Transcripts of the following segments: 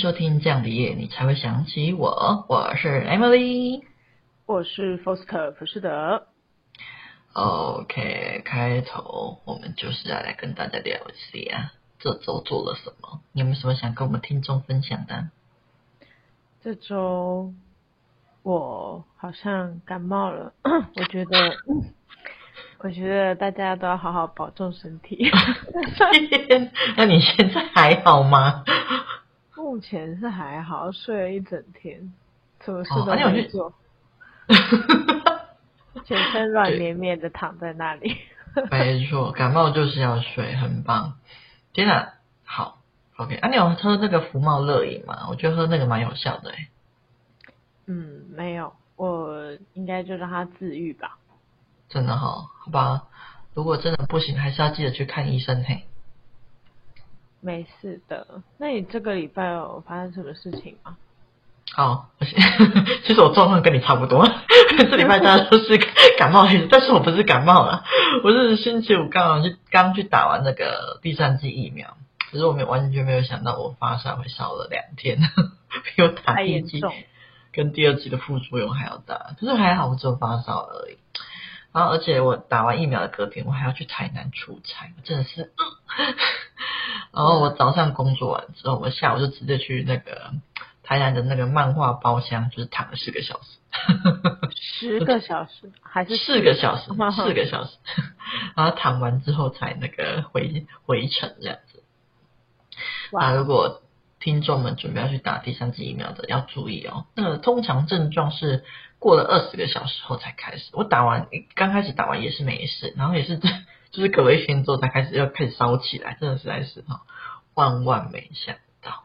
收听这样的夜，你才会想起我。我是 Emily，我是 Foster 浮士德。OK，开头我们就是要来跟大家聊一下这周做了什么。你有没有什么想跟我们听众分享的？这周我好像感冒了，我觉得，我觉得大家都要好好保重身体。那你现在还好吗？目前是还好，睡了一整天，什么事都没做，哦啊、全身软绵绵的躺在那里。没错，感冒就是要睡，很棒。天哪，好，OK。啊，你有喝那个福茂乐饮吗？我觉得喝那个蛮有效的诶。嗯，没有，我应该就让它自愈吧。真的好，好吧。如果真的不行，还是要记得去看医生嘿。没事的，那你这个礼拜有发生什么事情吗？好，我先，其实我状况跟你差不多，这礼拜大家都是感冒，但是我不是感冒了，我是星期五刚好去刚去打完那个第三剂疫苗，可是我没有完全没有想到我发烧会烧了两天，比我打第一剂跟第二剂的副作用还要大，可是还好我只有发烧而已。然后而且我打完疫苗的隔天，我还要去台南出差，真的是。然后我早上工作完之后，我下午就直接去那个台南的那个漫画包厢，就是躺了四个小时。十个小时还是四个小时？四个小时。然后躺完之后才那个回回程这样子。那如果听众们准备要去打第三剂疫苗的，要注意哦。那个通常症状是过了二十个小时后才开始。我打完刚开始打完也是没事，然后也是。就是隔了一天之后才开始又开始烧起来，真的实在是哈，万万没想到。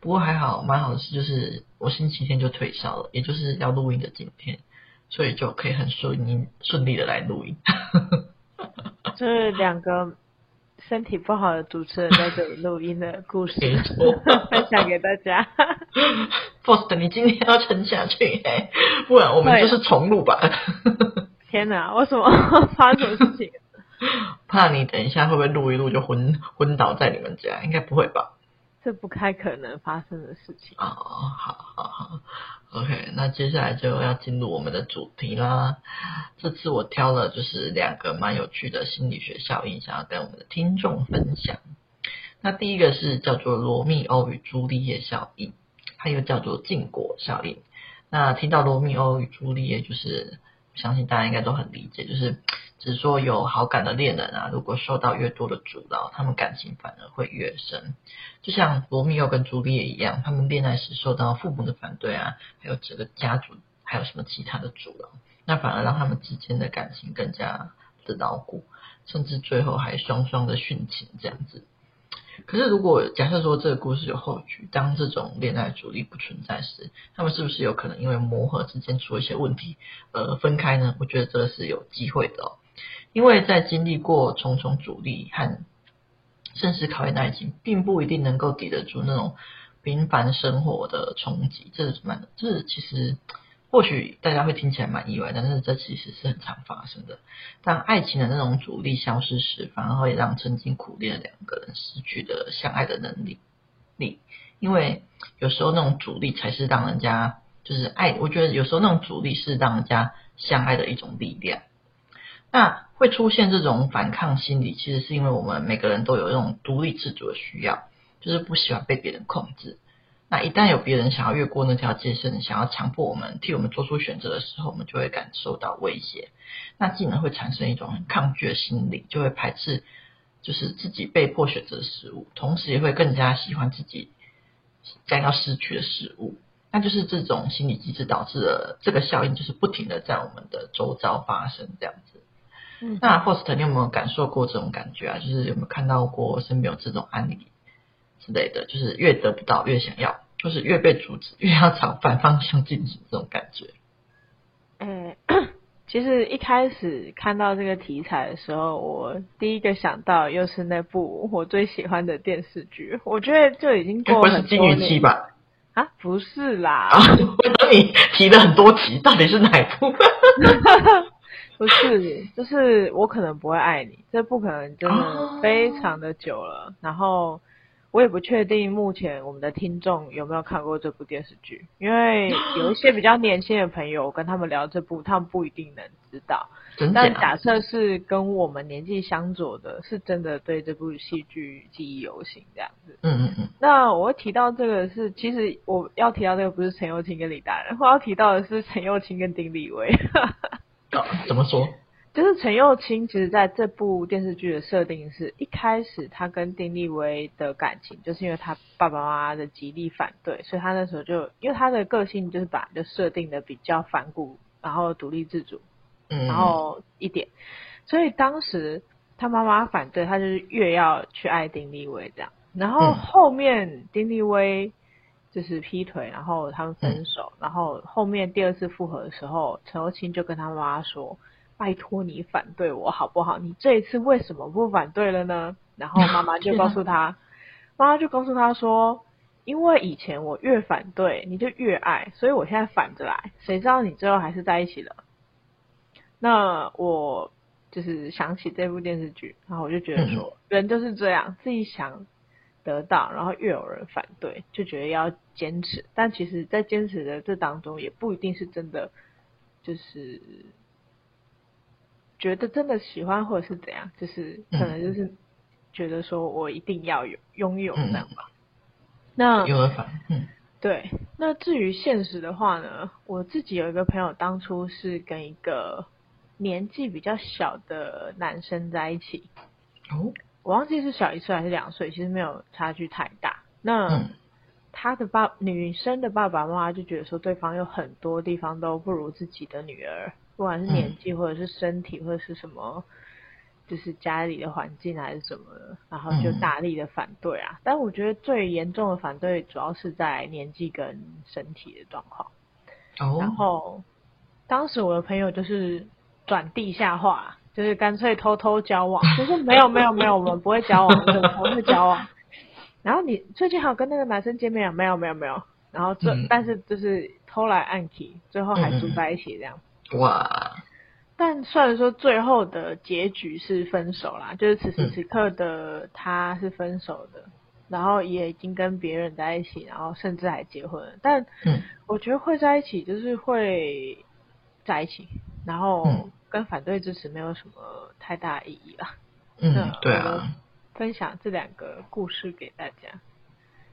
不过还好，蛮好的事就是我星期天就退烧了，也就是要录音的今天，所以就可以很顺利顺利的来录音。这 两个身体不好的主持人在这里录音的故事，分享给大家。Post，你今天要撑下去，不然我们就是重录吧。天哪，为什么发生什么事情？怕你等一下会不会录一录就昏昏倒在你们家？应该不会吧？这不太可能发生的事情。哦，好好好，OK，那接下来就要进入我们的主题啦。这次我挑了就是两个蛮有趣的心理学效应，想要跟我们的听众分享。那第一个是叫做罗密欧与朱丽叶效应，它又叫做禁果效应。那听到罗密欧与朱丽叶，就是相信大家应该都很理解，就是。只说有好感的恋人啊，如果受到越多的阻挠，他们感情反而会越深。就像罗密欧跟朱丽叶一样，他们恋爱时受到父母的反对啊，还有整个家族，还有什么其他的阻挠，那反而让他们之间的感情更加的牢固，甚至最后还双双的殉情这样子。可是，如果假设说这个故事有后续，当这种恋爱阻力不存在时，他们是不是有可能因为磨合之间出一些问题而分开呢？我觉得这个是有机会的哦，因为在经历过重重阻力和甚至考验的爱情，并不一定能够抵得住那种平凡生活的冲击。这是蛮，这是其实。或许大家会听起来蛮意外，但是这其实是很常发生的。当爱情的那种阻力消失时，反而会让曾经苦恋的两个人失去的相爱的能力力。因为有时候那种阻力才是让人家就是爱。我觉得有时候那种阻力是让人家相爱的一种力量。那会出现这种反抗心理，其实是因为我们每个人都有那种独立自主的需要，就是不喜欢被别人控制。那一旦有别人想要越过那条界线，想要强迫我们替我们做出选择的时候，我们就会感受到威胁。那进而会产生一种很抗拒的心理，就会排斥就是自己被迫选择的事物，同时也会更加喜欢自己将要失去的食物。那就是这种心理机制导致了这个效应，就是不停的在我们的周遭发生这样子。嗯，那 Host，你有没有感受过这种感觉啊？就是有没有看到过身边有这种案例？之类的，就是越得不到越想要，就是越被阻止越要朝反方向进行这种感觉。嗯，其实一开始看到这个题材的时候，我第一个想到又是那部我最喜欢的电视剧，我觉得就已经过了很多年。不是金鱼期吧？啊，不是啦。啊，我等你提了很多集，到底是哪一部？不是，就是我可能不会爱你，这不可能真的非常的久了，哦、然后。我也不确定目前我们的听众有没有看过这部电视剧，因为 有一些比较年轻的朋友，我跟他们聊这部，他们不一定能知道。但假设是跟我们年纪相左的，是真的对这部戏剧记忆犹新这样子。嗯嗯嗯。那我会提到这个是，其实我要提到这个不是陈又青跟李大仁，我要提到的是陈又青跟丁立威。啊，怎么说？就是陈又青，其实在这部电视剧的设定是一开始他跟丁立威的感情，就是因为他爸爸妈妈的极力反对，所以他那时候就因为他的个性就是把就设定的比较反骨，然后独立自主，嗯，然后一点，所以当时他妈妈反对，他就是越要去爱丁立威这样，然后后面丁立威就是劈腿，然后他们分手，然后后面第二次复合的时候，陈又青就跟他妈妈说。拜托你反对我好不好？你这一次为什么不反对了呢？然后妈妈就 告诉他，妈妈就告诉他说，因为以前我越反对你就越爱，所以我现在反着来。谁知道你最后还是在一起了？那我就是想起这部电视剧，然后我就觉得说，人就是这样，自己想得到，然后越有人反对，就觉得要坚持。但其实，在坚持的这当中，也不一定是真的，就是。觉得真的喜欢或者是怎样，就是可能就是觉得说我一定要有拥有这样吧。那有了反，嗯，对。那至于现实的话呢，我自己有一个朋友，当初是跟一个年纪比较小的男生在一起。哦，我忘记是小一岁还是两岁，其实没有差距太大。那他的爸，女生的爸爸妈妈就觉得说，对方有很多地方都不如自己的女儿。不管是年纪，或者是身体，或者是什么，就是家里的环境还是什么的，然后就大力的反对啊。但我觉得最严重的反对，主要是在年纪跟身体的状况。哦。然后当时我的朋友就是转地下化，就是干脆偷偷交往，就是没有没有没有，我们不会交往，我们不会交往。然后你最近还有跟那个男生见面啊？没有没有没有。然后这但是就是偷来暗去，最后还住在一起这样。哇！但虽然说最后的结局是分手啦，就是此时此刻的他是分手的，嗯、然后也已经跟别人在一起，然后甚至还结婚了。但我觉得会在一起就是会在一起，然后跟反对支持没有什么太大意义了。嗯，对啊。分享这两个故事给大家。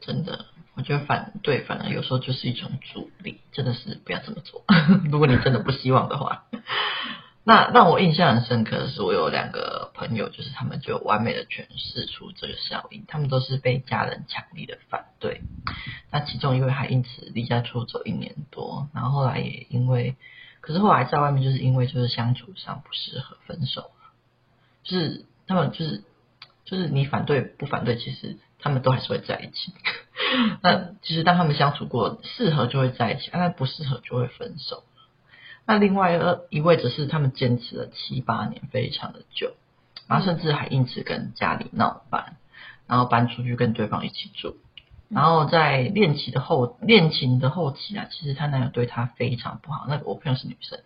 真的，我觉得反对反而有时候就是一种阻力，真的是不要这么做。如果你真的不希望的话，那让我印象很深刻的是，我有两个朋友，就是他们就完美的诠释出这个效应。他们都是被家人强力的反对，那其中一位还因此离家出走一年多，然后后来也因为，可是后来在外面就是因为就是相处上不适合分手，就是他们就是就是你反对不反对，其实。他们都还是会在一起。那其实当他们相处过，适合就会在一起，但不适合就会分手。那另外一位则是他们坚持了七八年，非常的久，然后甚至还因此跟家里闹翻，然后搬出去跟对方一起住。然后在恋情的后恋情的后期啊，其实她男友对她非常不好。那个我朋友是女生，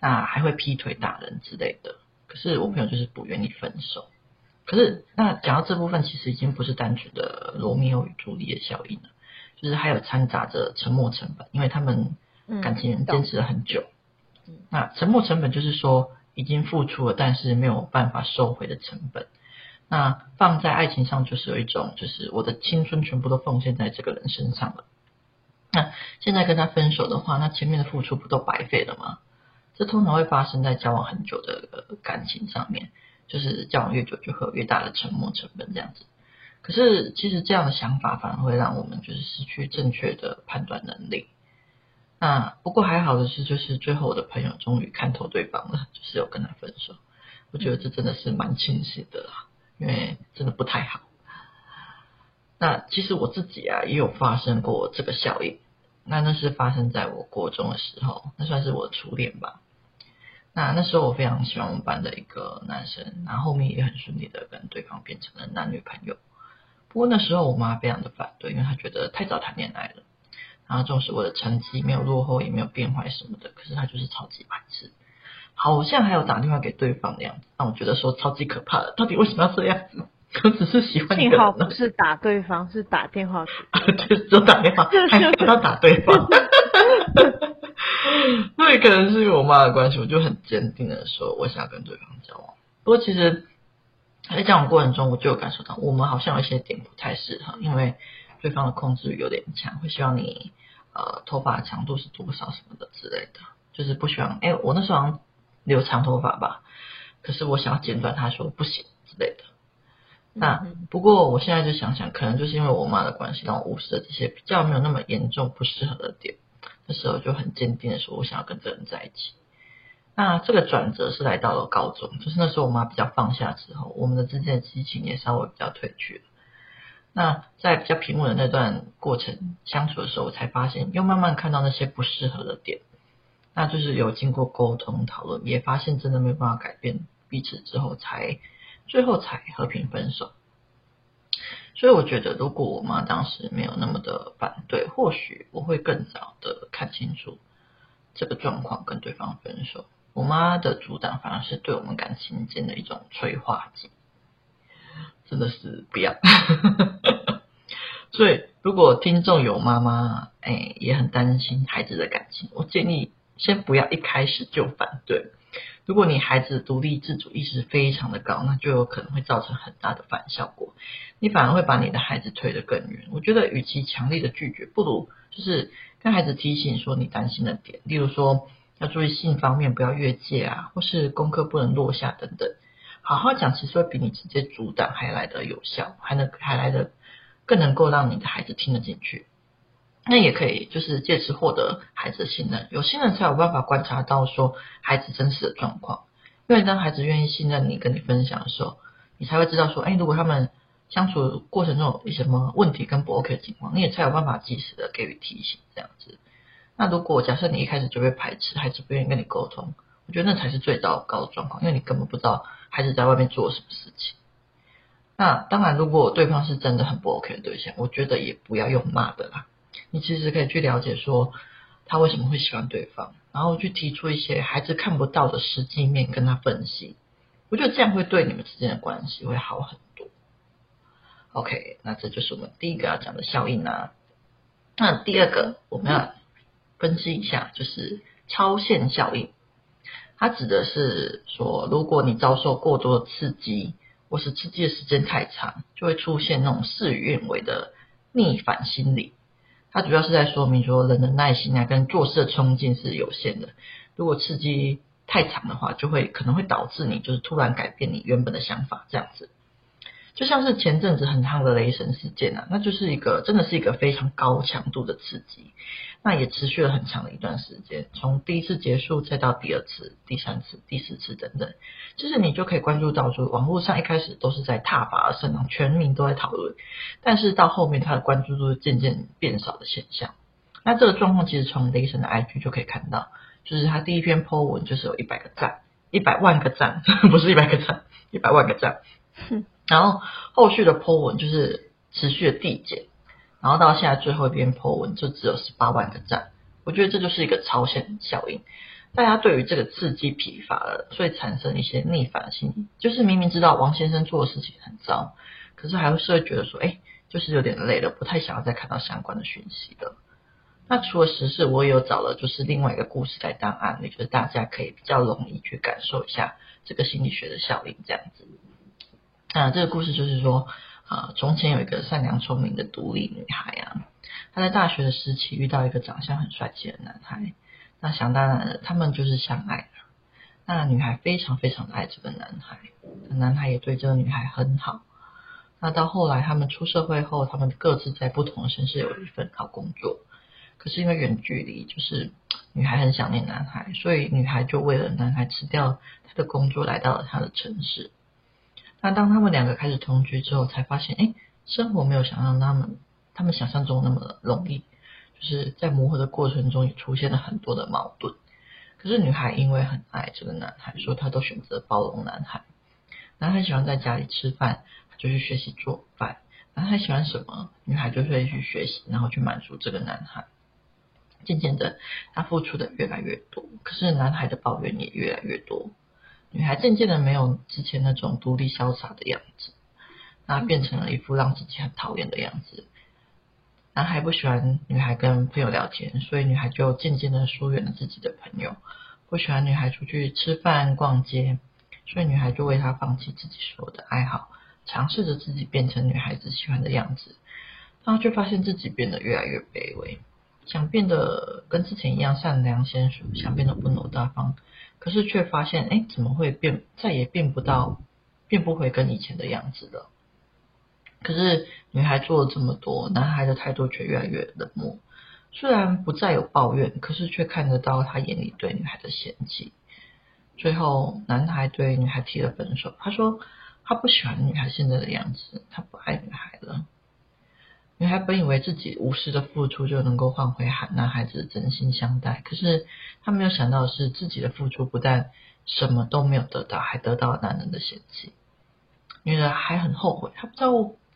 那还会劈腿打人之类的。可是我朋友就是不愿意分手。可是，那讲到这部分，其实已经不是单纯的罗密欧与朱丽叶效应了，就是还有掺杂着沉没成本，因为他们感情坚持了很久。嗯，那沉没成本就是说已经付出了，但是没有办法收回的成本。那放在爱情上，就是有一种，就是我的青春全部都奉献在这个人身上了。那现在跟他分手的话，那前面的付出不都白费了吗？这通常会发生在交往很久的感情上面。就是交往越久，就会有越大的沉默成本这样子。可是其实这样的想法反而会让我们就是失去正确的判断能力。那不过还好的是，就是最后我的朋友终于看透对方了，就是有跟他分手。我觉得这真的是蛮庆幸的啦，因为真的不太好。那其实我自己啊也有发生过这个效应。那那是发生在我国中的时候，那算是我的初恋吧。那那时候我非常喜欢我们班的一个男生，然后后面也很顺利的跟对方变成了男女朋友。不过那时候我妈非常的反对，因为她觉得太早谈恋爱了，然后重视我的成绩没有落后也没有变坏什么的，可是她就是超级排斥，好像还有打电话给对方的样子，让我觉得说超级可怕的，到底为什么要这样子？我只是喜欢。幸好不是打对方，是打电话给。就是就打电话，还不要打对方。因为可能是因为我妈的关系，我就很坚定的说，我想要跟对方交往。不过其实，在交往过程中，我就有感受到，我们好像有一些点不太适合，因为对方的控制欲有点强，会希望你呃头发长度是多少什么的之类的，就是不希望。哎，我那时候好像留长头发吧，可是我想要剪短，他说不行之类的。那不过我现在就想想，可能就是因为我妈的关系，让我无视了这些比较没有那么严重不适合的点。那时候就很坚定的说，我想要跟这个人在一起。那这个转折是来到了高中，就是那时候我妈比较放下之后，我们的之间的激情也稍微比较褪去了。那在比较平稳的那段过程相处的时候，我才发现又慢慢看到那些不适合的点。那就是有经过沟通讨论，也发现真的没有办法改变彼此之后，才最后才和平分手。所以我觉得，如果我妈当时没有那么的反对，或许我会更早的看清楚这个状况，跟对方分手。我妈的阻挡反而是对我们感情间的一种催化剂，真的是不要。所以，如果听众有妈妈，哎，也很担心孩子的感情，我建议先不要一开始就反对。如果你孩子独立自主意识非常的高，那就有可能会造成很大的反效果，你反而会把你的孩子推得更远。我觉得，与其强力的拒绝，不如就是跟孩子提醒说你担心的点，例如说要注意性方面不要越界啊，或是功课不能落下等等。好好讲，其实会比你直接阻挡还来得有效，还能还来得更能够让你的孩子听得进去。那也可以，就是借此获得孩子的信任。有信任才有办法观察到说孩子真实的状况。因为当孩子愿意信任你，跟你分享的时候，你才会知道说，哎，如果他们相处过程中有什么问题跟不 OK 的情况，你也才有办法及时的给予提醒，这样子。那如果假设你一开始就被排斥，孩子不愿意跟你沟通，我觉得那才是最糟糕的状况，因为你根本不知道孩子在外面做了什么事情。那当然，如果对方是真的很不 OK 的对象，我觉得也不要用骂的啦。你其实可以去了解说他为什么会喜欢对方，然后去提出一些孩子看不到的实际面跟他分析，我觉得这样会对你们之间的关系会好很多。OK，那这就是我们第一个要讲的效应啊。那第二个我们要分析一下，就是超限效应。它指的是说，如果你遭受过多的刺激，或是刺激的时间太长，就会出现那种事与愿违的逆反心理。它主要是在说明说，人的耐心啊，跟做事的冲劲是有限的。如果刺激太长的话，就会可能会导致你就是突然改变你原本的想法，这样子。就像是前阵子很夯的雷神事件啊，那就是一个真的是一个非常高强度的刺激，那也持续了很长的一段时间，从第一次结束再到第二次、第三次、第四次等等，就是你就可以关注到说，网络上一开始都是在踏伐而生，全民都在讨论，但是到后面它的关注度渐渐变少的现象。那这个状况其实从雷神的 IG 就可以看到，就是他第一篇 po 文就是有一百个赞，一百万个赞，不是一百个赞，一百万个赞。然后后续的 po 文就是持续的递减，然后到现在最后一篇 po 文就只有十八万个赞。我觉得这就是一个超限效应，大家对于这个刺激疲乏了，所以产生一些逆反心理，就是明明知道王先生做的事情很糟，可是还是会觉得说，哎，就是有点累了，不太想要再看到相关的讯息了。那除了时事，我也有找了就是另外一个故事来当案例，就是大家可以比较容易去感受一下这个心理学的效应，这样子。那这个故事就是说，啊，从前有一个善良聪明的独立女孩啊，她在大学的时期遇到一个长相很帅气的男孩，那想当然了，他们就是相爱了。那女孩非常非常的爱这个男孩，男孩也对这个女孩很好。那到后来他们出社会后，他们各自在不同的城市有一份好工作，可是因为远距离，就是女孩很想念男孩，所以女孩就为了男孩辞掉她的工作，来到了他的城市。那当他们两个开始同居之后，才发现，哎，生活没有想象他们他们想象中那么容易，就是在磨合的过程中也出现了很多的矛盾。可是女孩因为很爱这个男孩，所以她都选择包容男孩。男孩喜欢在家里吃饭，就去学习做饭。男孩喜欢什么，女孩就会去学习，然后去满足这个男孩。渐渐的，他付出的越来越多，可是男孩的抱怨也越来越多。女孩渐渐的没有之前那种独立潇洒的样子，那变成了一副让自己很讨厌的样子。男孩不喜欢女孩跟朋友聊天，所以女孩就渐渐的疏远了自己的朋友。不喜欢女孩出去吃饭、逛街，所以女孩就为他放弃自己所有的爱好，尝试着自己变成女孩子喜欢的样子。然后却发现自己变得越来越卑微，想变得跟之前一样善良贤淑，想变得温柔大方，可是却发现，哎，怎么会变，再也变不到，变不回跟以前的样子了。可是女孩做了这么多，男孩的态度却越来越冷漠。虽然不再有抱怨，可是却看得到他眼里对女孩的嫌弃。最后，男孩对女孩提了分手。他说他不喜欢女孩现在的样子，他不爱女孩了。女孩本以为自己无私的付出就能够换回男孩子的真心相待，可是她没有想到的是，自己的付出不但什么都没有得到，还得到了男人的嫌弃。女人还很后悔，她不知道。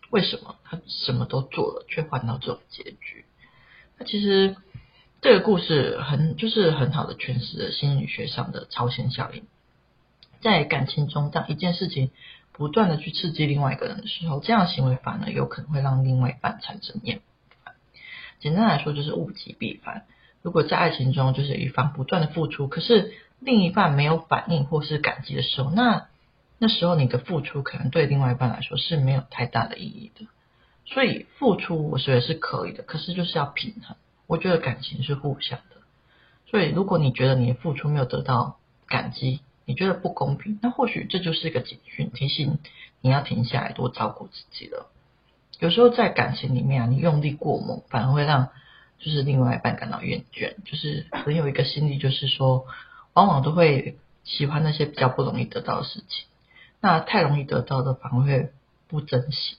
为什么她什么都做了，却换到这种结局？那其实这个故事很就是很好的诠释了心理学上的超限效应。在感情中，当一件事情不断的去刺激另外一个人的时候，这样行为反而有可能会让另外一半产生厌烦。简单来说，就是物极必反。如果在爱情中，就是一方不断的付出，可是另一半没有反应或是感激的时候，那那时候你的付出可能对另外一半来说是没有太大的意义的，所以付出我觉得是可以的，可是就是要平衡。我觉得感情是互相的，所以如果你觉得你的付出没有得到感激，你觉得不公平，那或许这就是一个警讯，提醒你要停下来多照顾自己了。有时候在感情里面啊，你用力过猛，反而会让就是另外一半感到厌倦。就是很有一个心理，就是说，往往都会喜欢那些比较不容易得到的事情。那太容易得到的反而会不珍惜，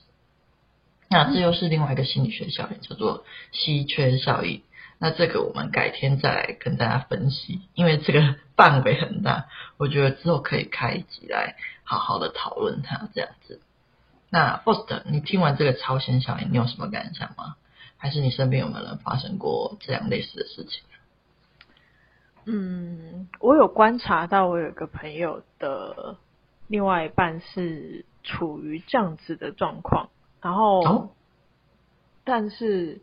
那这又是另外一个心理学效应，叫做稀缺效应。那这个我们改天再来跟大家分析，因为这个 范围很大，我觉得之后可以开一集来好好的讨论它这样子。那 Faust，你听完这个超限效应，你有什么感想吗？还是你身边有没有人发生过这样类似的事情？嗯，我有观察到，我有一个朋友的。另外一半是处于这样子的状况，然后，哦、但是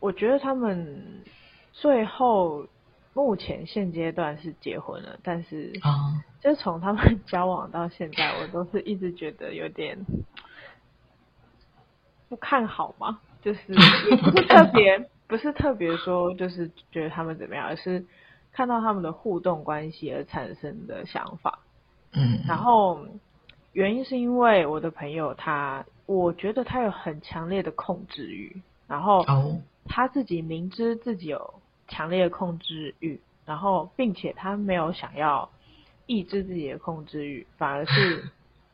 我觉得他们最后目前现阶段是结婚了，但是啊，就从他们 交往到现在，我都是一直觉得有点不看好嘛，就是 不是特别不是特别说就是觉得他们怎么样，而是看到他们的互动关系而产生的想法。嗯，然后原因是因为我的朋友他，我觉得他有很强烈的控制欲，然后他自己明知自己有强烈的控制欲，然后并且他没有想要抑制自己的控制欲，反而是，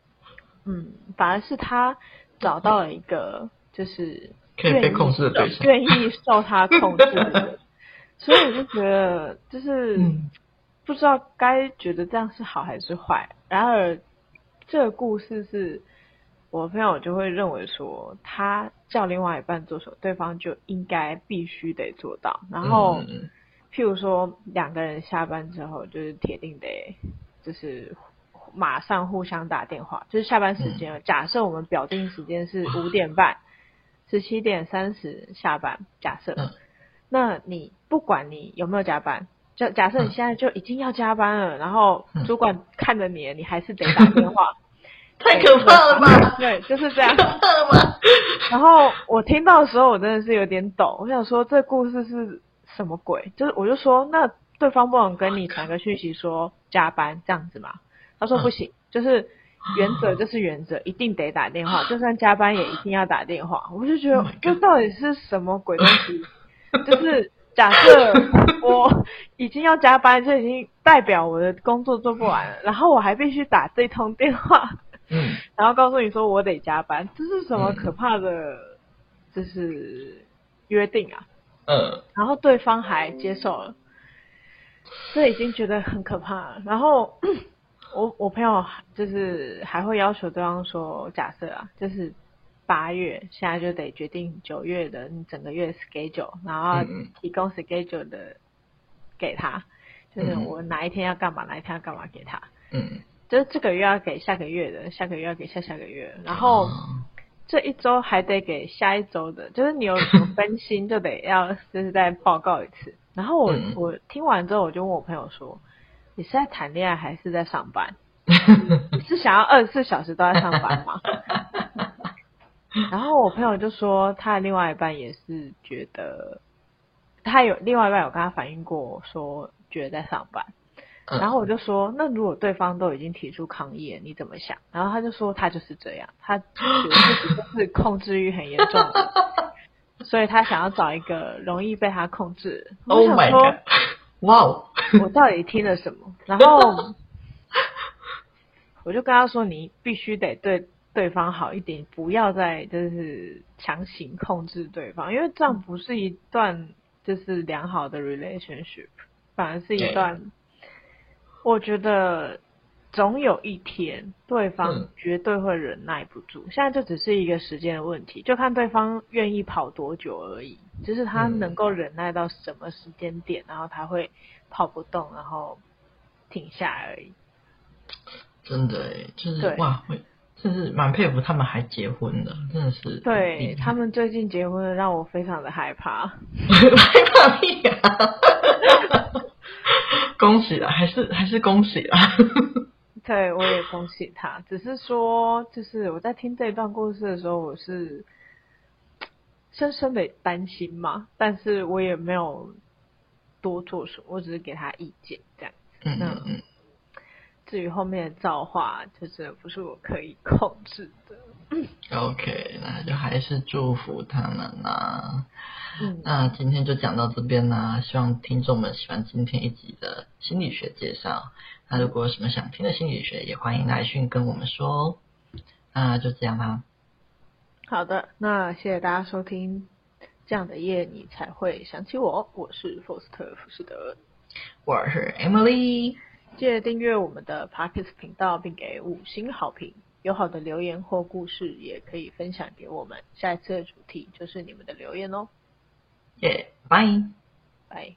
嗯，反而是他找到了一个就是可以被控制的对象，愿意受他控制的，所以我就觉得就是。嗯不知道该觉得这样是好还是坏。然而，这个故事是我朋友就会认为说，他叫另外一半做什么，对方就应该必须得做到。然后，譬如说两个人下班之后，就是铁定得就是马上互相打电话，就是下班时间。假设我们表定时间是五点半，十七点三十下班。假设，那你不管你有没有加班。就假设你现在就已经要加班了，嗯、然后主管看着你，你还是得打电话，太可怕了吧？对，就是这样。然后我听到的时候，我真的是有点抖。我想说，这故事是什么鬼？就是我就说，那对方不能跟你传个讯息说加班这样子吗？他说不行，就是原则就是原则，一定得打电话，就算加班也一定要打电话。我就觉得这到底是什么鬼东西？就是。假设我已经要加班，就已经代表我的工作做不完了，然后我还必须打这通电话，嗯，然后告诉你说我得加班，这是什么可怕的，就是约定啊，嗯，然后对方还接受了，这已经觉得很可怕了。然后我我朋友就是还会要求对方说，假设啊，就是。八月现在就得决定九月的你整个月 schedule，然后提供 schedule 的给他，嗯、就是我哪一天要干嘛，哪一天要干嘛给他。嗯，就是这个月要给下个月的，下个月要给下下个月，然后这一周还得给下一周的，就是你有什么分心就得要就是再报告一次。然后我、嗯、我听完之后，我就问我朋友说：“你是在谈恋爱还是在上班？你 是想要二十四小时都在上班吗？” 然后我朋友就说，他的另外一半也是觉得，他有另外一半有跟他反映过，说觉得在上班。然后我就说，那如果对方都已经提出抗议了，你怎么想？然后他就说，他就是这样，他觉得自己就是 控制欲很严重的，所以他想要找一个容易被他控制。Oh my god！哇 哦，我到底听了什么？然后我就跟他说，你必须得对对方好一点，不要再就是强行控制对方，因为这样不是一段就是良好的 relationship，反而是一段。我觉得总有一天对方绝对会忍耐不住，嗯、现在就只是一个时间的问题，就看对方愿意跑多久而已，就是他能够忍耐到什么时间点，然后他会跑不动，然后停下来而已。真的哎，就是哇，会，真是蛮佩服他们还结婚的，真的是。对，他们最近结婚了，让我非常的害怕。害怕屁啊！恭喜了，还是还是恭喜了。对，我也恭喜他。只是说，就是我在听这一段故事的时候，我是深深的担心嘛，但是我也没有多做什么，我只是给他意见这样子。嗯嗯嗯。至于后面的造化，就是不是我可以控制的。OK，那就还是祝福他们啦。嗯，那今天就讲到这边啦。希望听众们喜欢今天一集的心理学介绍。那如果有什么想听的心理学，也欢迎来讯跟我们说哦。那就这样啦。好的，那谢谢大家收听。这样的夜你才会想起我。我是福斯特福士德，我是 Emily。记得订阅我们的 Podcast 频道，并给五星好评。有好的留言或故事，也可以分享给我们。下一次的主题就是你们的留言哦。耶，拜拜。